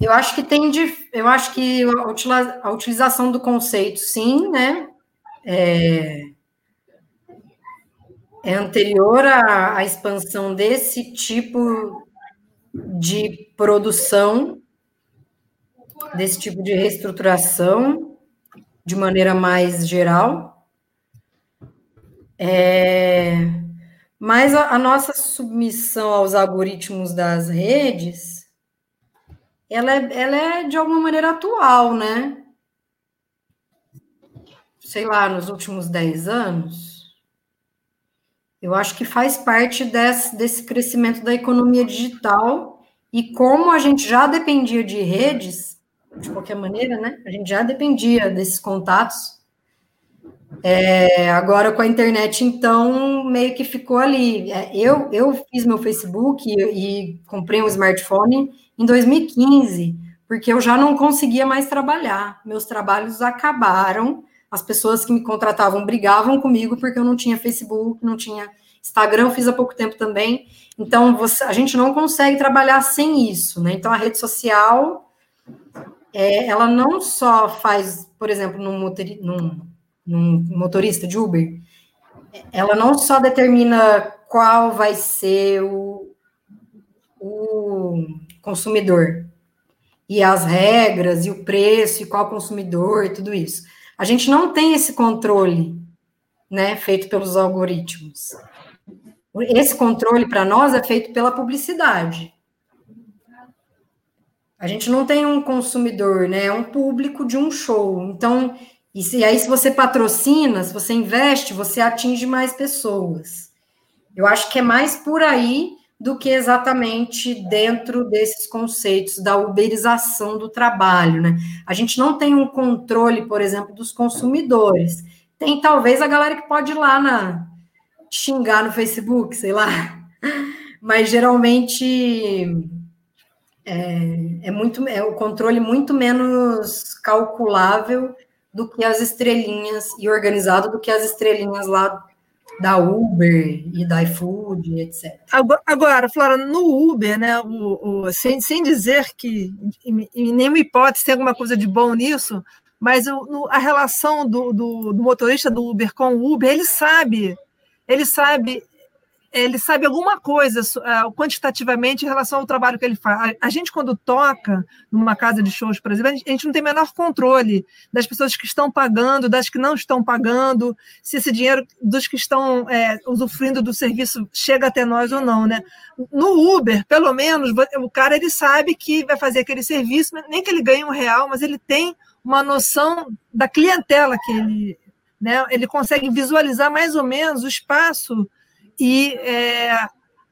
Eu acho que tem, eu acho que a utilização do conceito, sim, né? É, é anterior à, à expansão desse tipo de produção, desse tipo de reestruturação, de maneira mais geral. É, mas a, a nossa submissão aos algoritmos das redes, ela é, ela é de alguma maneira atual, né? Sei lá, nos últimos 10 anos eu acho que faz parte desse, desse crescimento da economia digital e como a gente já dependia de redes, de qualquer maneira, né? A gente já dependia desses contatos. É, agora com a internet, então, meio que ficou ali. É, eu, eu fiz meu Facebook e, e comprei um smartphone em 2015, porque eu já não conseguia mais trabalhar. Meus trabalhos acabaram as pessoas que me contratavam brigavam comigo porque eu não tinha Facebook, não tinha Instagram, fiz há pouco tempo também. Então, você, a gente não consegue trabalhar sem isso, né? Então, a rede social, é, ela não só faz, por exemplo, num, num, num motorista de Uber, ela não só determina qual vai ser o, o consumidor e as regras e o preço e qual consumidor e tudo isso a gente não tem esse controle, né, feito pelos algoritmos. Esse controle para nós é feito pela publicidade. A gente não tem um consumidor, né? É um público de um show. Então, e, se, aí, se você patrocina, se você investe, você atinge mais pessoas. Eu acho que é mais por aí do que exatamente dentro desses conceitos da uberização do trabalho, né? A gente não tem um controle, por exemplo, dos consumidores. Tem talvez a galera que pode ir lá na xingar no Facebook, sei lá. Mas geralmente é, é muito é o controle muito menos calculável do que as estrelinhas e organizado do que as estrelinhas lá da Uber e da iFood, etc. Agora, Flora, no Uber, né, o, o, sem, sem dizer que em, em, nenhuma hipótese tem alguma coisa de bom nisso, mas o, no, a relação do, do, do, motorista do Uber com o Uber, ele sabe, ele sabe ele sabe alguma coisa uh, quantitativamente em relação ao trabalho que ele faz. A, gente, quando toca numa casa de shows, por exemplo, a gente, a gente não tem menor controle das pessoas que estão pagando, das que não estão pagando, se esse dinheiro dos que estão é, usufruindo do serviço chega até nós ou não, né? No Uber, pelo menos, o cara ele sabe que vai fazer aquele serviço, nem que ele ganhe um real, mas ele tem uma noção da clientela que ele, né? Ele consegue visualizar mais ou menos o espaço e é,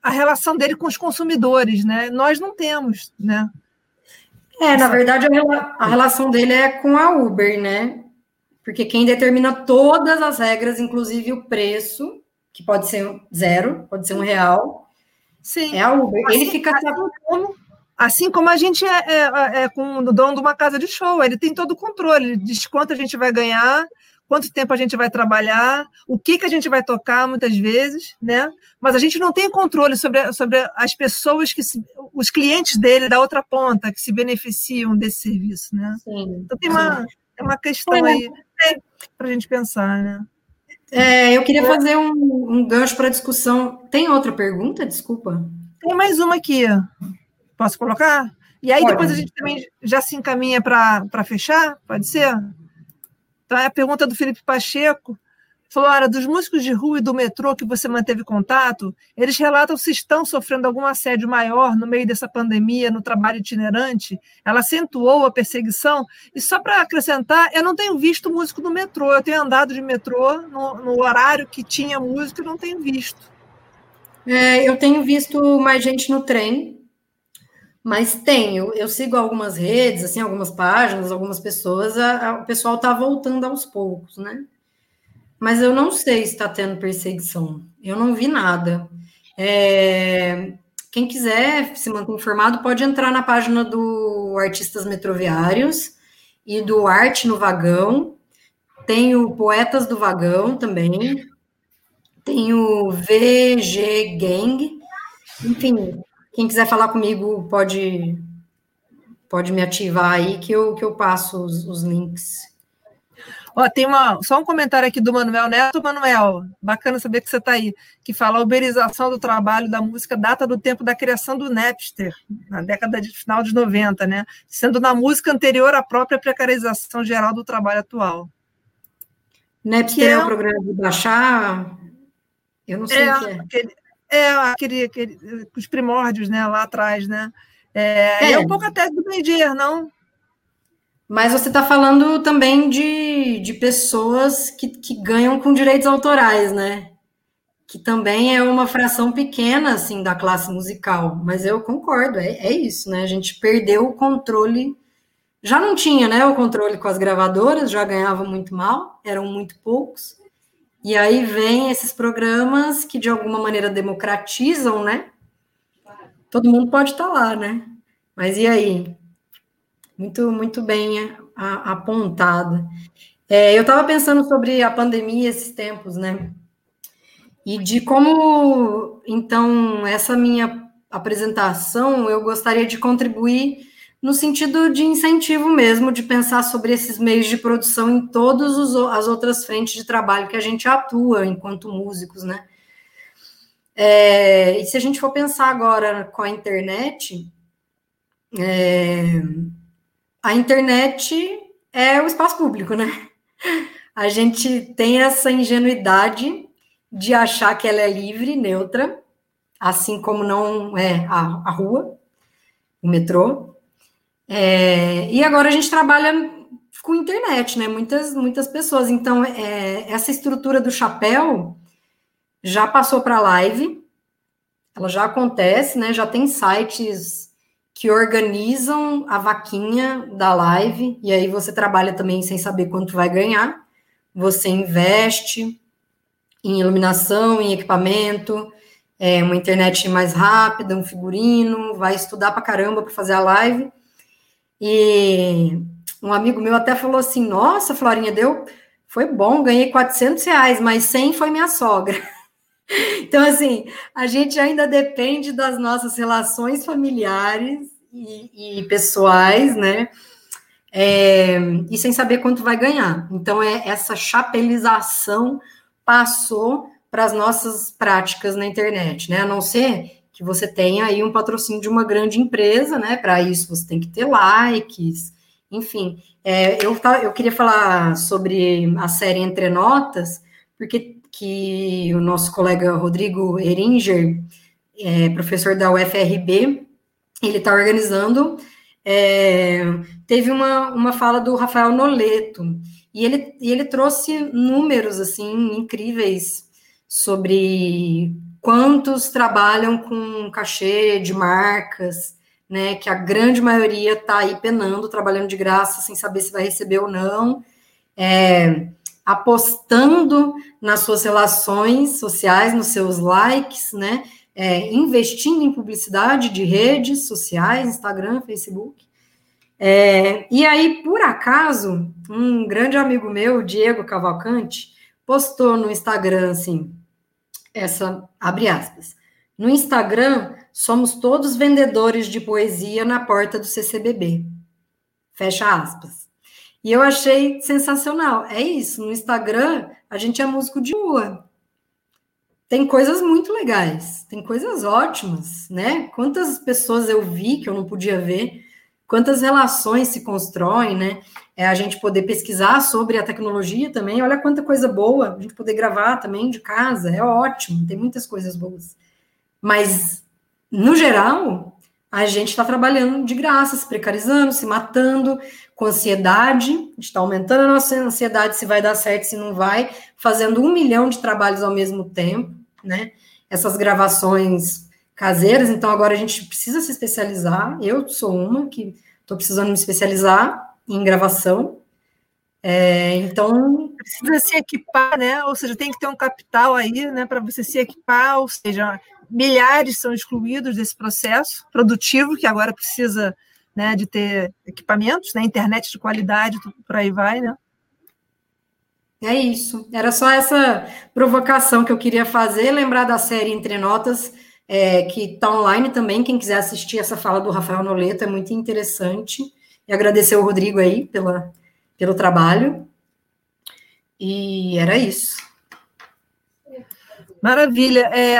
a relação dele com os consumidores, né? Nós não temos, né? É, na verdade, a, relação dele é com a Uber, né? Porque quem determina todas as regras, inclusive o preço, que pode ser zero, pode ser um real, Sim. é a Uber. Assim, ele fica assim como, assim como a gente é, é, é, com o dono de uma casa de show, ele tem todo o controle, ele diz quanto a gente vai ganhar, quanto tempo a gente vai trabalhar, o que, que a gente vai tocar muitas vezes, né? Mas a gente não tem controle sobre, sobre as pessoas que se, os clientes dele da outra ponta que se beneficiam desse serviço, né? Sim, então tem uma, tem uma questão é. aí para a gente pensar, né? É, eu queria fazer um, um gancho para discussão. Tem outra pergunta? Desculpa. Tem mais uma aqui. Posso colocar? E aí Pode. depois a gente também já se encaminha para fechar? Pode ser? A pergunta do Felipe Pacheco. Flora, dos músicos de rua e do metrô que você manteve contato, eles relatam se estão sofrendo algum assédio maior no meio dessa pandemia, no trabalho itinerante? Ela acentuou a perseguição? E só para acrescentar, eu não tenho visto músico no metrô, eu tenho andado de metrô no, no horário que tinha música e não tenho visto. É, eu tenho visto mais gente no trem, Mas tem, eu, eu, sigo algumas redes, assim, algumas páginas, algumas pessoas, a, a, o pessoal está voltando aos poucos, né? Mas eu não sei se está tendo perseguição. Eu não vi nada. É, quem quiser se manter informado pode entrar na página do Artistas Metroviários e do Arte no Vagão. Tem o Poetas do Vagão também. Tem o VG Gang. Enfim, quem quiser falar comigo pode pode me ativar aí que eu, que eu passo os, os links. Ó, tem uma, só um comentário aqui do Manuel Neto. Manuel, bacana saber que você está aí, que fala a uberização do trabalho da música data do tempo da criação do Napster, na década de final de 90, né? Sendo na música anterior à própria precarização geral do trabalho atual. Napster é, é o programa de baixar? Eu não sei é, o que é. Aquele, é, aquele, aquele, os primórdios, né, lá atrás, né? É, é. é um pouco até do medir, não? Mas você está falando também de, de pessoas que, que ganham com direitos autorais, né? Que também é uma fração pequena, assim, da classe musical. Mas eu concordo, é, é isso, né? A gente perdeu o controle. Já não tinha, né, o controle com as gravadoras, já ganhava muito mal, eram muito poucos. E aí vem esses programas que de alguma maneira democratizam, né? Todo mundo pode estar lá, né? Mas e aí? Muito, muito bem apontado. É, eu estava pensando sobre a pandemia esses tempos, né? E de como, então, essa minha apresentação eu gostaria de contribuir no sentido de incentivo mesmo, de pensar sobre esses meios de produção em todas as outras frentes de trabalho que a gente atua enquanto músicos, né? É, e se a gente for pensar agora com a internet, é, a internet é o espaço público, né? A gente tem essa ingenuidade de achar que ela é livre, neutra, assim como não é a, a rua, o metrô, é, e agora a gente trabalha com internet, né? Muitas, muitas pessoas. Então, é, essa estrutura do chapéu já passou para live, ela já acontece, né? Já tem sites que organizam a vaquinha da live, e aí você trabalha também sem saber quanto vai ganhar. Você investe em iluminação, em equipamento, é, uma internet mais rápida, um figurino, vai estudar para caramba para fazer a live e um amigo meu até falou assim: Nossa, Florinha, deu, foi bom, ganhei 400 reais, mas 100 foi minha sogra. Então, assim, a gente ainda depende das nossas relações familiares e, e pessoais, né? É, e sem saber quanto vai ganhar. Então, é essa chapelização passou para as nossas práticas na internet, né? A não ser que você tenha aí um patrocínio de uma grande empresa, né? Para isso você tem que ter likes, enfim. É, eu, eu queria falar sobre a série Entre Notas, porque que o nosso colega Rodrigo Eringer, é, professor da UFRB, ele está organizando. É, teve uma, uma fala do Rafael Noleto, e ele, e ele trouxe números assim incríveis sobre quantos trabalham com cachê de marcas, né? Que a grande maioria está aí penando, trabalhando de graça, sem saber se vai receber ou não, é, apostando nas suas relações sociais, nos seus likes, né? É, investindo em publicidade de redes sociais, Instagram, Facebook. É, e aí, por acaso, um grande amigo meu, Diego Cavalcante, postou no Instagram assim: essa abre aspas. No Instagram, somos todos vendedores de poesia na porta do CCBB. Fecha aspas. E eu achei sensacional. É isso, no Instagram, a gente é músico de rua. Tem coisas muito legais, tem coisas ótimas, né? Quantas pessoas eu vi que eu não podia ver quantas relações se constroem, né? É a gente poder pesquisar sobre a tecnologia também. Olha quanta coisa boa, a gente poder gravar também de casa, é ótimo, tem muitas coisas boas. Mas, no geral, a gente está trabalhando de graça, se precarizando, se matando, com ansiedade, a gente está aumentando a nossa ansiedade se vai dar certo, se não vai, fazendo um milhão de trabalhos ao mesmo tempo, né? Essas gravações caseiras, então agora a gente precisa se especializar. Eu sou uma que estou precisando me especializar em gravação. É, então precisa se equipar, né? Ou seja, tem que ter um capital aí, né, para você se equipar. Ou seja, milhares são excluídos desse processo produtivo que agora precisa, né, de ter equipamentos, né, internet de qualidade, por aí vai, né? É isso. Era só essa provocação que eu queria fazer, lembrar da série Entre Notas, é, que está online também. Quem quiser assistir essa fala do Rafael Noleto é muito interessante. E agradecer o Rodrigo aí pela, pelo trabalho. E era isso. Maravilha. É,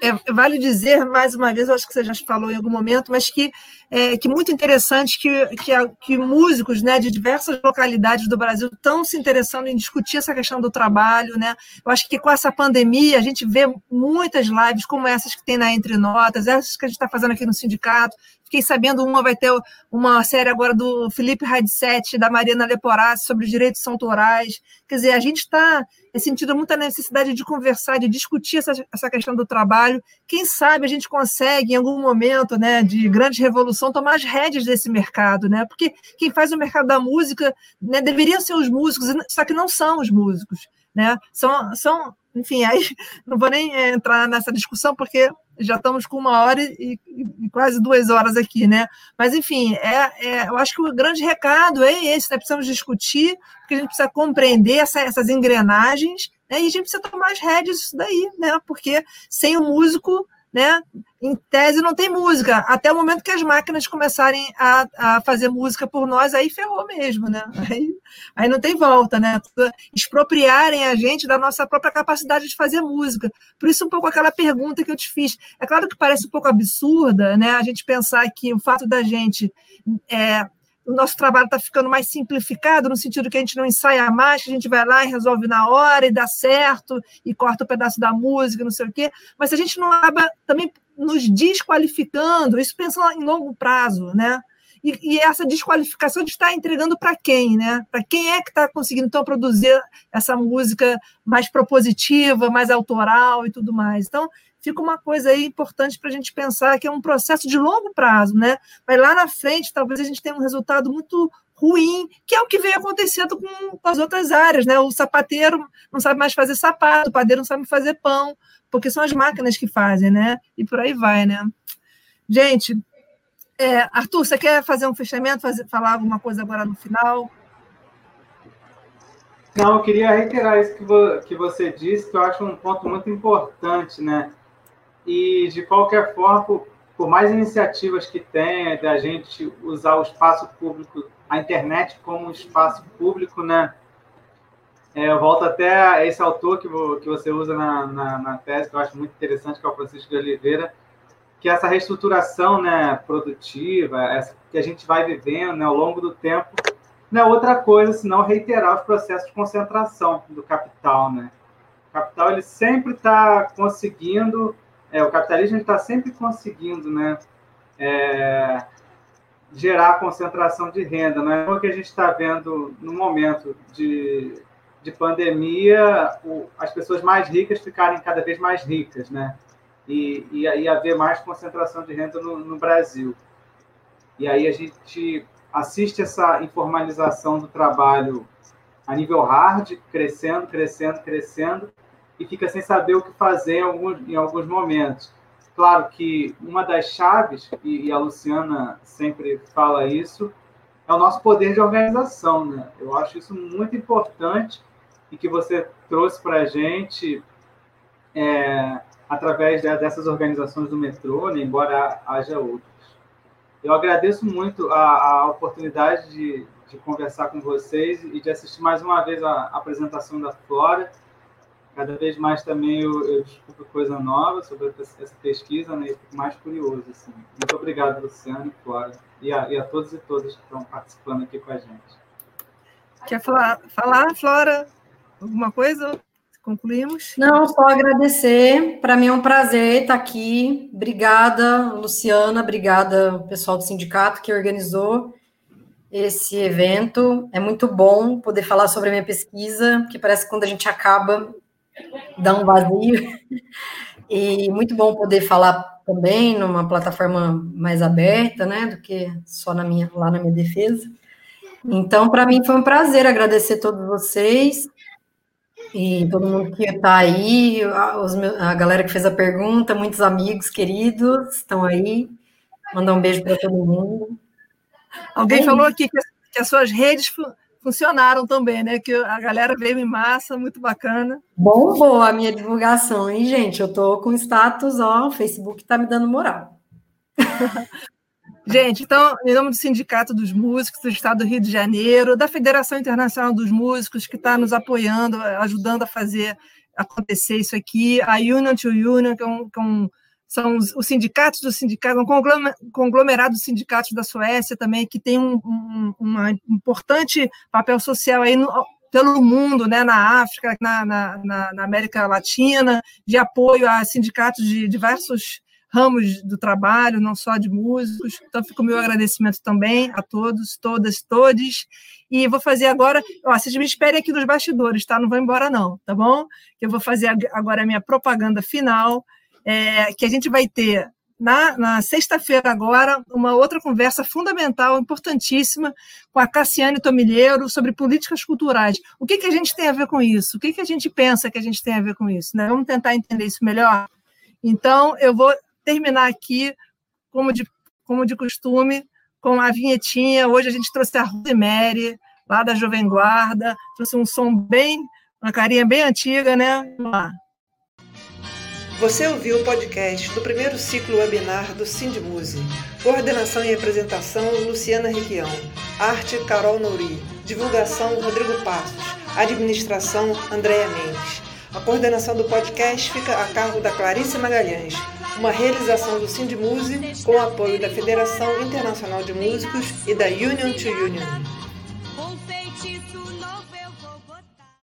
é, vale dizer, mais uma vez, eu acho que você já falou em algum momento, mas que é que muito interessante que, que, que músicos né, de diversas localidades do Brasil estão se interessando em discutir essa questão do trabalho. Né? Eu acho que com essa pandemia a gente vê muitas lives como essas que tem na Entre Notas, essas que a gente está fazendo aqui no sindicato, Fiquei sabendo, uma vai ter uma série agora do Felipe Radset, da Mariana Leporassi, sobre direitos autorais. Quer dizer, a gente está sentindo muita necessidade de conversar, de discutir essa, essa questão do trabalho. Quem sabe a gente consegue, em algum momento né, de grande revolução, tomar as rédeas desse mercado, né? Porque quem faz o mercado da música né, deveriam ser os músicos, só que não são os músicos. Né? São, são enfim, aí não vou nem eh, entrar nessa discussão, porque já estamos com uma hora e, e, quase duas horas aqui, né? Mas, enfim, é, é, eu acho que o grande recado é esse, né? Precisamos discutir, porque a gente precisa compreender essa, essas engrenagens, né? E a gente precisa tomar as rédeas disso daí, né? Porque sem o músico né? Em tese não tem música, até o momento que as máquinas começarem a, a fazer música por nós, aí ferrou mesmo, né? Aí, aí não tem volta, né? Expropriarem a gente da nossa própria capacidade de fazer música. Por isso, um pouco aquela pergunta que eu te fiz. É claro que parece um pouco absurda, né? A gente pensar que o fato da gente é, o nosso trabalho está ficando mais simplificado, no sentido que a gente não ensaia mais, que a gente vai lá e resolve na hora e dá certo, e corta o um pedaço da música, não sei o quê. Mas se a gente não acaba também nos desqualificando, isso pensa em longo prazo, né? E, e essa desqualificação de estar entregando para quem, né? Para quem é que está conseguindo então produzir essa música mais propositiva, mais autoral e tudo mais. Então, fica uma coisa aí importante para a gente pensar que é um processo de longo prazo, né? Mas lá na frente, talvez a gente tenha um resultado muito ruim, que é o que vem acontecendo com, as outras áreas, né? O sapateiro não sabe mais fazer sapato, o padeiro não sabe fazer pão, porque são as máquinas que fazem, né? E por aí vai, né? Gente, é, Arthur, você quer fazer um fechamento, fazer, falar alguma coisa agora no final? Não, eu queria reiterar isso que, vo, que você disse, que eu acho um ponto muito importante, né? E, de qualquer forma, por, por mais iniciativas que tenha da gente usar o espaço público, a internet como espaço público, né? É, eu volto até a esse autor que, que você usa na, na, na, tese, que eu acho muito interessante, que é o Francisco de Oliveira, que é essa reestruturação né, produtiva, essa, que a gente vai vivendo né, ao longo do tempo, não é outra coisa senão reiterar os processos de concentração do capital. Né? O capital ele sempre está conseguindo é, o capitalismo está sempre conseguindo né, é, gerar concentração de renda. Não é o que a gente está vendo no momento de, de pandemia, o, as pessoas mais ricas ficarem cada vez mais ricas, né? E, e haver mais concentração de renda no, no Brasil. E aí a gente assiste essa informalização do trabalho a nível hard, crescendo, crescendo, crescendo, e fica sem saber o que fazer em alguns, em alguns momentos. Claro que uma das chaves, e, a Luciana sempre fala isso, é o nosso poder de organização. Né? Eu acho isso muito importante e que você trouxe para a gente é, através dessas organizações do metrô, né? embora haja outras. Eu agradeço muito a, a oportunidade de, de, conversar com vocês e de assistir mais uma vez a, a apresentação da Flora cada vez mais também eu, eu descubro coisa nova sobre essa pesquisa, né? E fico mais curioso, assim. Muito obrigado, Luciano e Flora, e a, e a todos e todas que estão participando aqui com a gente. Quer falar, falar Flora? Alguma coisa? Concluímos? Não, só agradecer. Para mim é um prazer estar aqui. Obrigada, Luciana. Obrigada, pessoal do sindicato que organizou esse evento. É muito bom poder falar sobre a minha pesquisa, que parece que quando a gente acaba, dá um vazio. E muito bom poder falar também numa plataforma mais aberta, né, do que só na minha, lá na minha defesa. Então, para mim foi um prazer agradecer a todos vocês e todo mundo que está aí, a, meus, a galera que fez a pergunta, muitos amigos queridos estão aí. Mandar um beijo para todo mundo. Alguém é falou aqui que, que as suas redes funcionaram também, né? Que a galera veio em massa, muito bacana. Bombou a minha divulgação, hein, gente? Eu tô com status, ó, o Facebook tá me dando moral. Gente, então, em nome do Sindicato dos Músicos do Estado do Rio de Janeiro, da Federação Internacional dos Músicos, que está nos apoiando, ajudando a fazer acontecer isso aqui, a Union to Union, que é um, que é um são os, os, sindicatos do sindicato, um conglomerado de sindicatos da Suécia também, que tem um, um, um importante papel social aí no, pelo mundo, né, na África, na, na, na, América Latina, de apoio a sindicatos de diversos ramos do trabalho, não só de músicos. Então, fica o meu agradecimento também a todos, todas, todes. E vou fazer agora, ó, vocês me esperem aqui nos bastidores, tá? Não vou embora não, tá bom? Eu vou fazer agora a minha propaganda final é, que a gente vai ter na, na sexta-feira agora uma outra conversa fundamental, importantíssima, com a Cassiane Tomilheiro sobre políticas culturais. O que, que a gente tem a ver com isso? O que, que a gente pensa que a gente tem a ver com isso? Né? Vamos tentar entender isso melhor? Então, eu vou terminar aqui, como de, como de costume, com a vinhetinha. Hoje a gente trouxe a Rosemary, lá da Jovem Guarda, trouxe um som bem, uma carinha bem antiga, né? Vamos lá. Você ouviu o podcast do primeiro ciclo webinar do Sindmuse. Coordenação e apresentação, Luciana Requião. Arte, Carol Nouri. Divulgação, Rodrigo Passos. Administração, Andréa Mendes. A coordenação do podcast fica a cargo da Clarice Magalhães. Uma realização do Sindmuse com apoio da Federação Internacional de Músicos e da Union to Union.